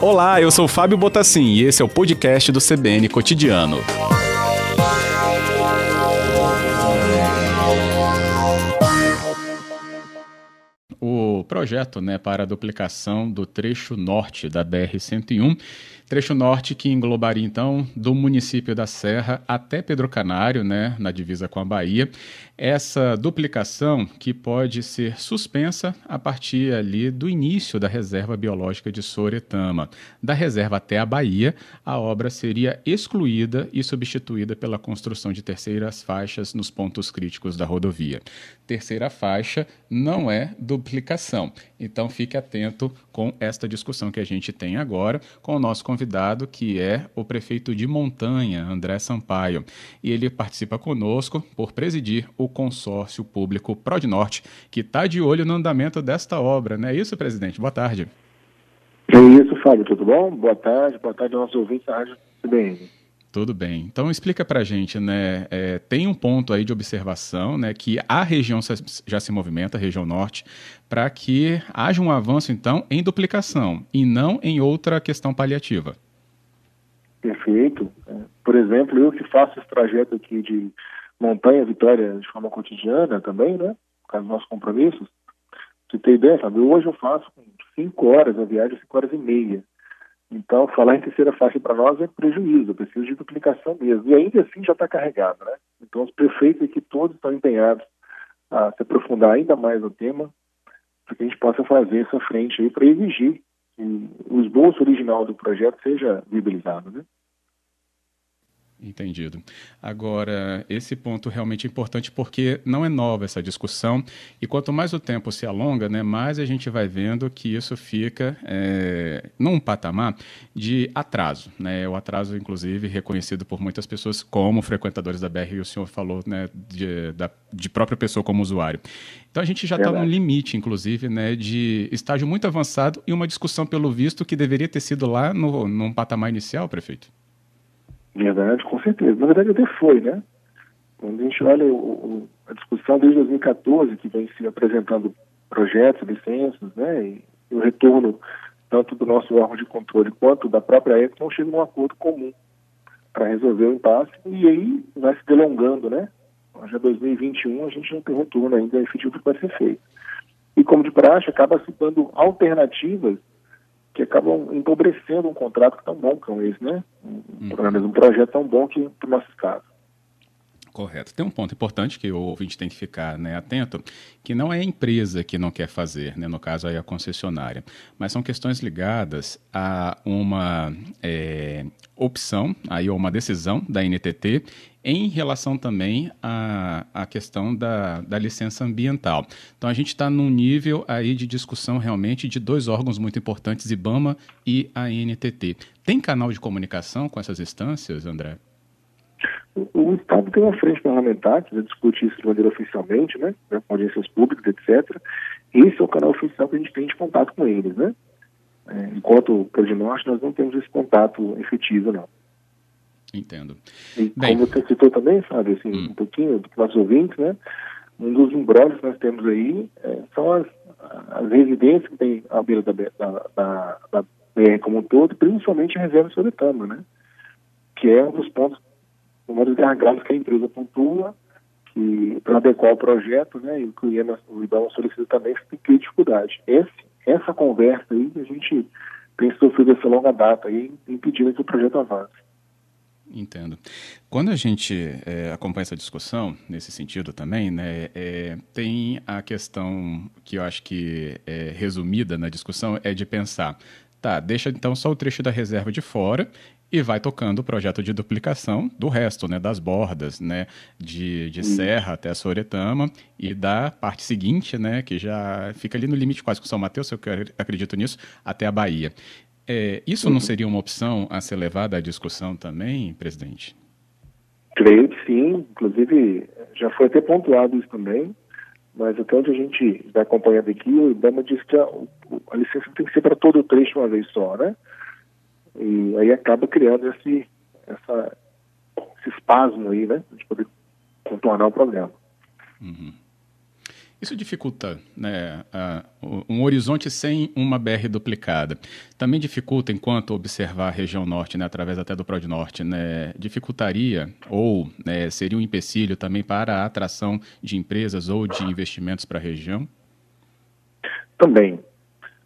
Olá, eu sou Fábio Botassin e esse é o podcast do CBN Cotidiano. O projeto né, para a duplicação do trecho norte da BR-101 Trecho norte que englobaria então do município da Serra até Pedro Canário, né, na divisa com a Bahia. Essa duplicação que pode ser suspensa a partir ali do início da reserva biológica de Soretama. Da reserva até a Bahia, a obra seria excluída e substituída pela construção de terceiras faixas nos pontos críticos da rodovia. Terceira faixa não é duplicação. Então fique atento com esta discussão que a gente tem agora com o nosso convidado convidado, que é o prefeito de Montanha, André Sampaio. E ele participa conosco por presidir o consórcio público Norte, que está de olho no andamento desta obra. Não é isso, presidente? Boa tarde. É isso, Fábio. Tudo bom? Boa tarde. Boa tarde aos nossos ouvintes da Rádio CBN. Tudo bem. Então explica para a gente, né? É, tem um ponto aí de observação, né? Que a região já se movimenta, a região norte, para que haja um avanço então em duplicação e não em outra questão paliativa. Perfeito. É, por exemplo, eu que faço esse trajeto aqui de Montanha Vitória de forma cotidiana também, né? Por causa dos nossos compromissos. Você tem ideia, sabe? Hoje eu faço cinco horas a viagem, cinco horas e meia. Então, falar em terceira faixa para nós é prejuízo, preciso de duplicação mesmo. E ainda assim já está carregado, né? Então, os prefeitos aqui todos estão empenhados a se aprofundar ainda mais no tema, para que a gente possa fazer essa frente aí para exigir que o esboço original do projeto seja viabilizado, né? Entendido. Agora, esse ponto realmente é importante porque não é nova essa discussão e quanto mais o tempo se alonga, né, mais a gente vai vendo que isso fica é, num patamar de atraso. Né, o atraso, inclusive, reconhecido por muitas pessoas como frequentadores da BR, e o senhor falou né, de, da, de própria pessoa como usuário. Então a gente já está num limite, inclusive, né, de estágio muito avançado e uma discussão, pelo visto, que deveria ter sido lá no, num patamar inicial, prefeito. Verdade, com certeza. Na verdade, até foi, né? Quando a gente olha o, o, a discussão desde 2014, que vem se apresentando projetos, licenças, né? E, e, o retorno tanto do nosso órgão de controle quanto da própria ECO não chega num acordo comum para resolver o impasse e aí vai se delongando, né? Já 2021 a gente não tem retorno ainda efetivo que vai ser feito. E como de praxe, acaba se dando alternativas que acabam empobrecendo um contrato tão bom como esse, né? Um, uhum. um projeto tão bom que para o nosso caso. Correto. Tem um ponto importante que o ouvinte tem que ficar né, atento, que não é a empresa que não quer fazer, né, no caso aí a concessionária, mas são questões ligadas a uma é, opção, aí, ou uma decisão da NTT em relação também à, à questão da, da licença ambiental. Então a gente está num nível aí de discussão realmente de dois órgãos muito importantes, IBAMA e a NTT. Tem canal de comunicação com essas instâncias, André? O, Estado tem uma frente parlamentar que discute isso de maneira oficialmente, né, com audiências públicas, etc. Esse é o canal oficial que a gente tem de contato com eles, né? É, enquanto Norte, nós não temos esse contato efetivo, não. Entendo. E Bem, como você citou também, sabe, assim, hum. um pouquinho do nossos ouvintes, né? Um dos embrólios que nós temos aí é, são as, as residências que tem à beira da, da, da, da BR como um todo, principalmente a reserva Soletama, né? Que é um dos pontos, um dos gargalos que a empresa pontua, que para adequar o projeto, né? E o cliente, o IBAMA solicita também, que tem dificuldade. Esse, essa conversa aí, a gente tem sofrido essa longa data aí, impedindo que o projeto avance. Entendo. Quando a gente é, acompanha essa discussão, nesse sentido também, né, é, tem a questão que eu acho que é resumida na discussão, é de pensar, tá, deixa então só o trecho da reserva de fora e vai tocando o projeto de duplicação do resto, né, das bordas, né, de, de Serra até a Soretama e da parte seguinte, né, que já fica ali no limite quase com São Mateus, eu acredito nisso, até a Bahia. É, isso não seria uma opção a ser levada à discussão também, presidente? Creio que sim, inclusive já foi até pontuado isso também, mas até onde a gente vai acompanhando aqui, o IBAMA diz que a, a licença tem que ser para todo o trecho uma vez só, né? E aí acaba criando esse, essa, esse espasmo aí, né? De poder contornar o problema. Uhum. Isso dificulta né, um horizonte sem uma BR duplicada. Também dificulta, enquanto observar a região norte, né, através até do Prod Norte, né, dificultaria ou né, seria um empecilho também para a atração de empresas ou de investimentos para a região? Também.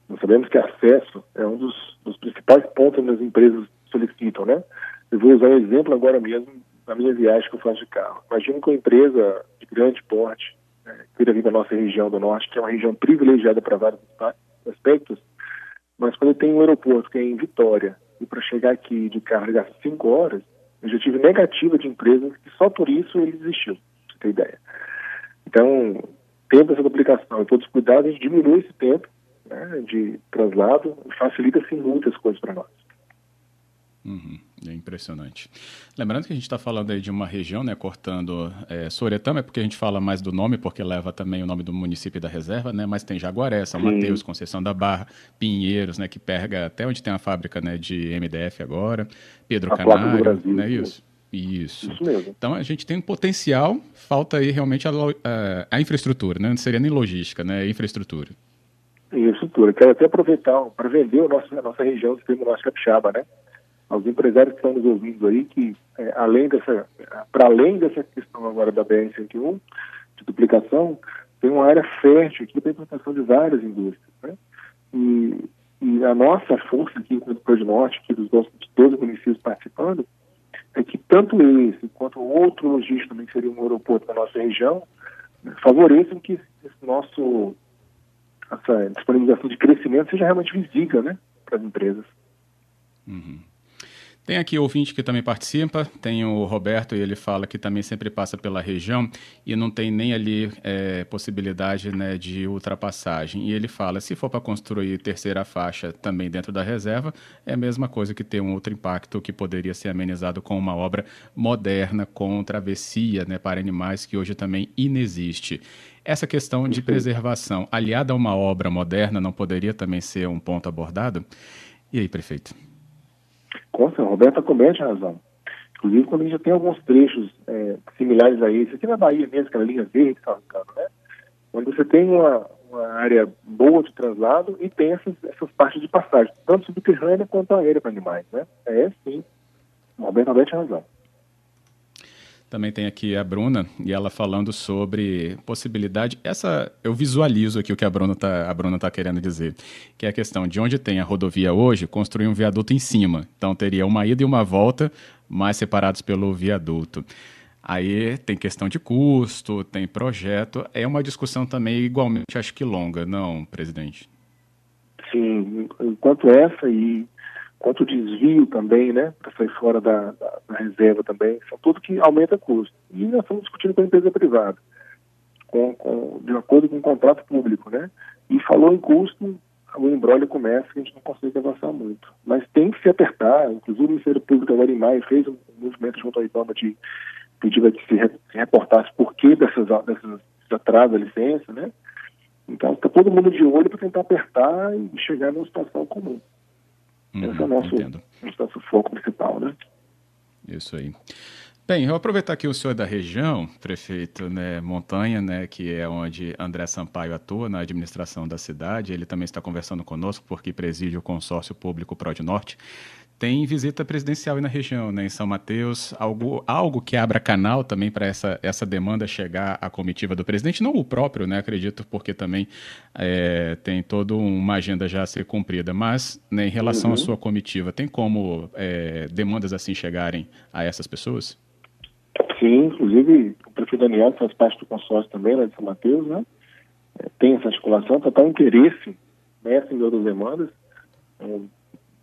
Nós sabemos que acesso é um dos, dos principais pontos que as empresas solicitam, né? Eu vou usar um exemplo agora mesmo na minha viagem que eu faço de carro. Imagina que uma empresa de grande porte né, queira vir da nossa região do norte, que é uma região privilegiada para vários aspectos, mas quando tem um aeroporto que é em Vitória, e para chegar aqui de carro gasta cinco horas, eu já tive negativa de empresas que só por isso ele desistiu, você ter ideia. Então, tendo essa duplicação e todos os cuidados, a gente diminui esse tempo né, de traslado e facilita-se muitas coisas para nós. Uhum, é impressionante. Lembrando que a gente está falando aí de uma região, né, cortando é, Soretama, é porque a gente fala mais do nome, porque leva também o nome do município da reserva, né, mas tem Jaguaré, São Sim. Mateus, Conceição da Barra, Pinheiros, né, que pega até onde tem a fábrica né, de MDF agora, Pedro a Canário, Brasil, né, isso. Isso. Isso mesmo. Então a gente tem um potencial, falta aí realmente a, a, a infraestrutura, né? Não seria nem logística, né? Infraestrutura. Infraestrutura. Quero até aproveitar para vender o nosso, a nossa região do Extremo Norte Capixaba, né? aos empresários que estão nos ouvindo aí que, é, além dessa, para além dessa questão agora da BR-101, de duplicação, tem uma área fértil aqui para implantação de várias indústrias. Né? E, e, a nossa força aqui, enquanto Pro Norte, aqui dos 12, 12 municípios participando, é que tanto esse quanto outro logístico também, seria um aeroporto da nossa região, né, favoreçam que esse nosso essa disponibilização de crescimento seja realmente visível né, para as empresas. Uhum. Tem aqui ouvinte que também participa, tem o Roberto e ele fala que também sempre passa pela região e não tem nem ali é, possibilidade né, de ultrapassagem. E ele fala, se for para construir terceira faixa também dentro da reserva, é a mesma coisa que ter um outro impacto que poderia ser amenizado com uma obra moderna com travessia né, para animais que hoje também inexiste. Essa questão de preservação, aliada a uma obra moderna, não poderia também ser um ponto abordado? E aí, prefeito? Consta, Roberta comente a razão. Inclusive, quando a gente já tem alguns trechos é, similares a esse, aqui na Bahia mesmo, aquela linha verde, tá, né? onde você tem uma, uma, área boa de translado e tem essas, essas partes de passagem, tanto subterrânea quanto aérea para animais. Né? É sim, Roberto Roberto tem razão. Também tem aqui a Bruna e ela falando sobre possibilidade. Essa eu visualizo aqui o que a Bruna está a Bruna tá querendo dizer, que é a questão de onde tem a rodovia hoje, construir um viaduto em cima. Então teria uma ida e uma volta, mais separados pelo viaduto. Aí tem questão de custo, tem projeto. É uma discussão também igualmente, acho que longa, não, presidente? Sim, enquanto essa e quanto desvio também, né, para sair fora da, da, da, reserva também, são tudo que aumenta custo. E nós estamos discutindo com a empresa privada, com, com, de acordo com o contrato público, né? E falou em custo, o embrólio começa e a gente não consegue avançar muito. Mas tem que se apertar, inclusive o Ministério Público agora em maio fez um movimento junto à IBAMA de pedir que se, se reportasse por que dessas, dessas atrasos da licença, né? Então está todo mundo de olho para tentar apertar e chegar numa situação comum. Uhum, Esse é o nosso, nosso foco principal, né? Isso aí. Bem, eu vou aproveitar que o senhor é da região, prefeito né, Montanha, né, que é onde André Sampaio atua na administração da cidade. Ele também está conversando conosco porque preside o consórcio público Prod Norte tem visita presidencial aí na região, né, em São Mateus, algo, algo que abra canal também para essa, essa demanda chegar à comitiva do presidente, não o próprio, né, acredito, porque também é, tem toda uma agenda já a ser cumprida, mas né, em relação uhum. à sua comitiva, tem como é, demandas assim chegarem a essas pessoas? Sim, inclusive o prefeito Daniel faz parte do consórcio também lá de São Mateus, né, é, tem essa articulação, total interesse nessa e outras demandas, é,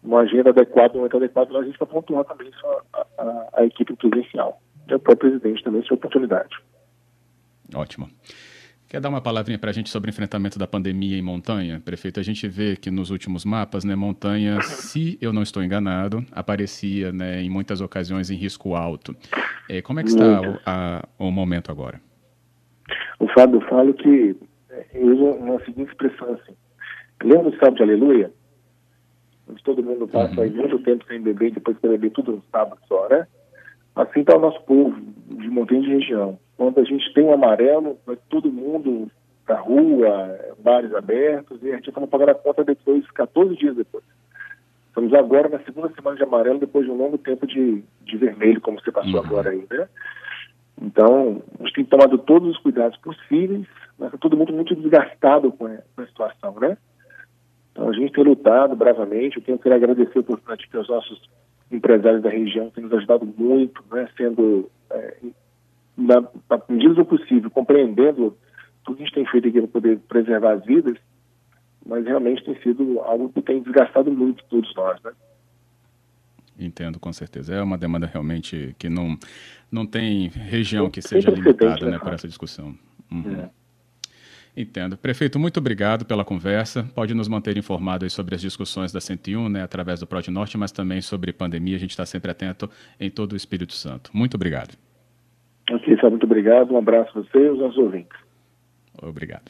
uma agenda adequada, um momento adequado, a gente vai pontuar também isso a, a, a equipe presidencial. E o próprio presidente também, sua oportunidade. Ótimo. Quer dar uma palavrinha para a gente sobre o enfrentamento da pandemia em Montanha? Prefeito, a gente vê que nos últimos mapas, né, Montanha, se eu não estou enganado, aparecia né, em muitas ocasiões em risco alto. É, como é que está o, a, o, momento agora? O Fábio, eu falo que é, eu uso uma seguinte expressão assim. Lembra do sábado de aleluia? Onde todo mundo passa uhum. aí muito tempo sem beber e depois quer beber tudo no sábado só, né? Assim está o nosso povo de montanha de região. Quando a gente tem o um amarelo, vai todo mundo da rua, bares abertos, e a gente estava pagando a conta depois, 14 dias depois. Estamos agora na segunda semana de amarelo, depois de um longo tempo de, de vermelho, como você passou uhum. agora aí, né? Então, a gente tem tomado todos os cuidados possíveis, mas está todo mundo muito desgastado com a, com a situação, né? Então, a gente tem lutado bravamente. Eu tenho que agradecer que os nossos empresários da região têm nos ajudado muito, né? Sendo, é, na, na medida do possível, compreendendo tudo que a gente tem feito aqui para poder preservar as vidas, mas realmente tem sido algo que tem desgastado muito todos nós, né? Entendo, com certeza. É uma demanda realmente que não, não tem região que seja limitada né, para essa discussão. Uhum. É. Entendo. Prefeito, muito obrigado pela conversa. Pode nos manter informados sobre as discussões da 101, né, através do Prod Norte, mas também sobre pandemia. A gente está sempre atento em todo o Espírito Santo. Muito obrigado. Ok, muito obrigado. Um abraço a você e aos nossos ouvintes. Obrigado.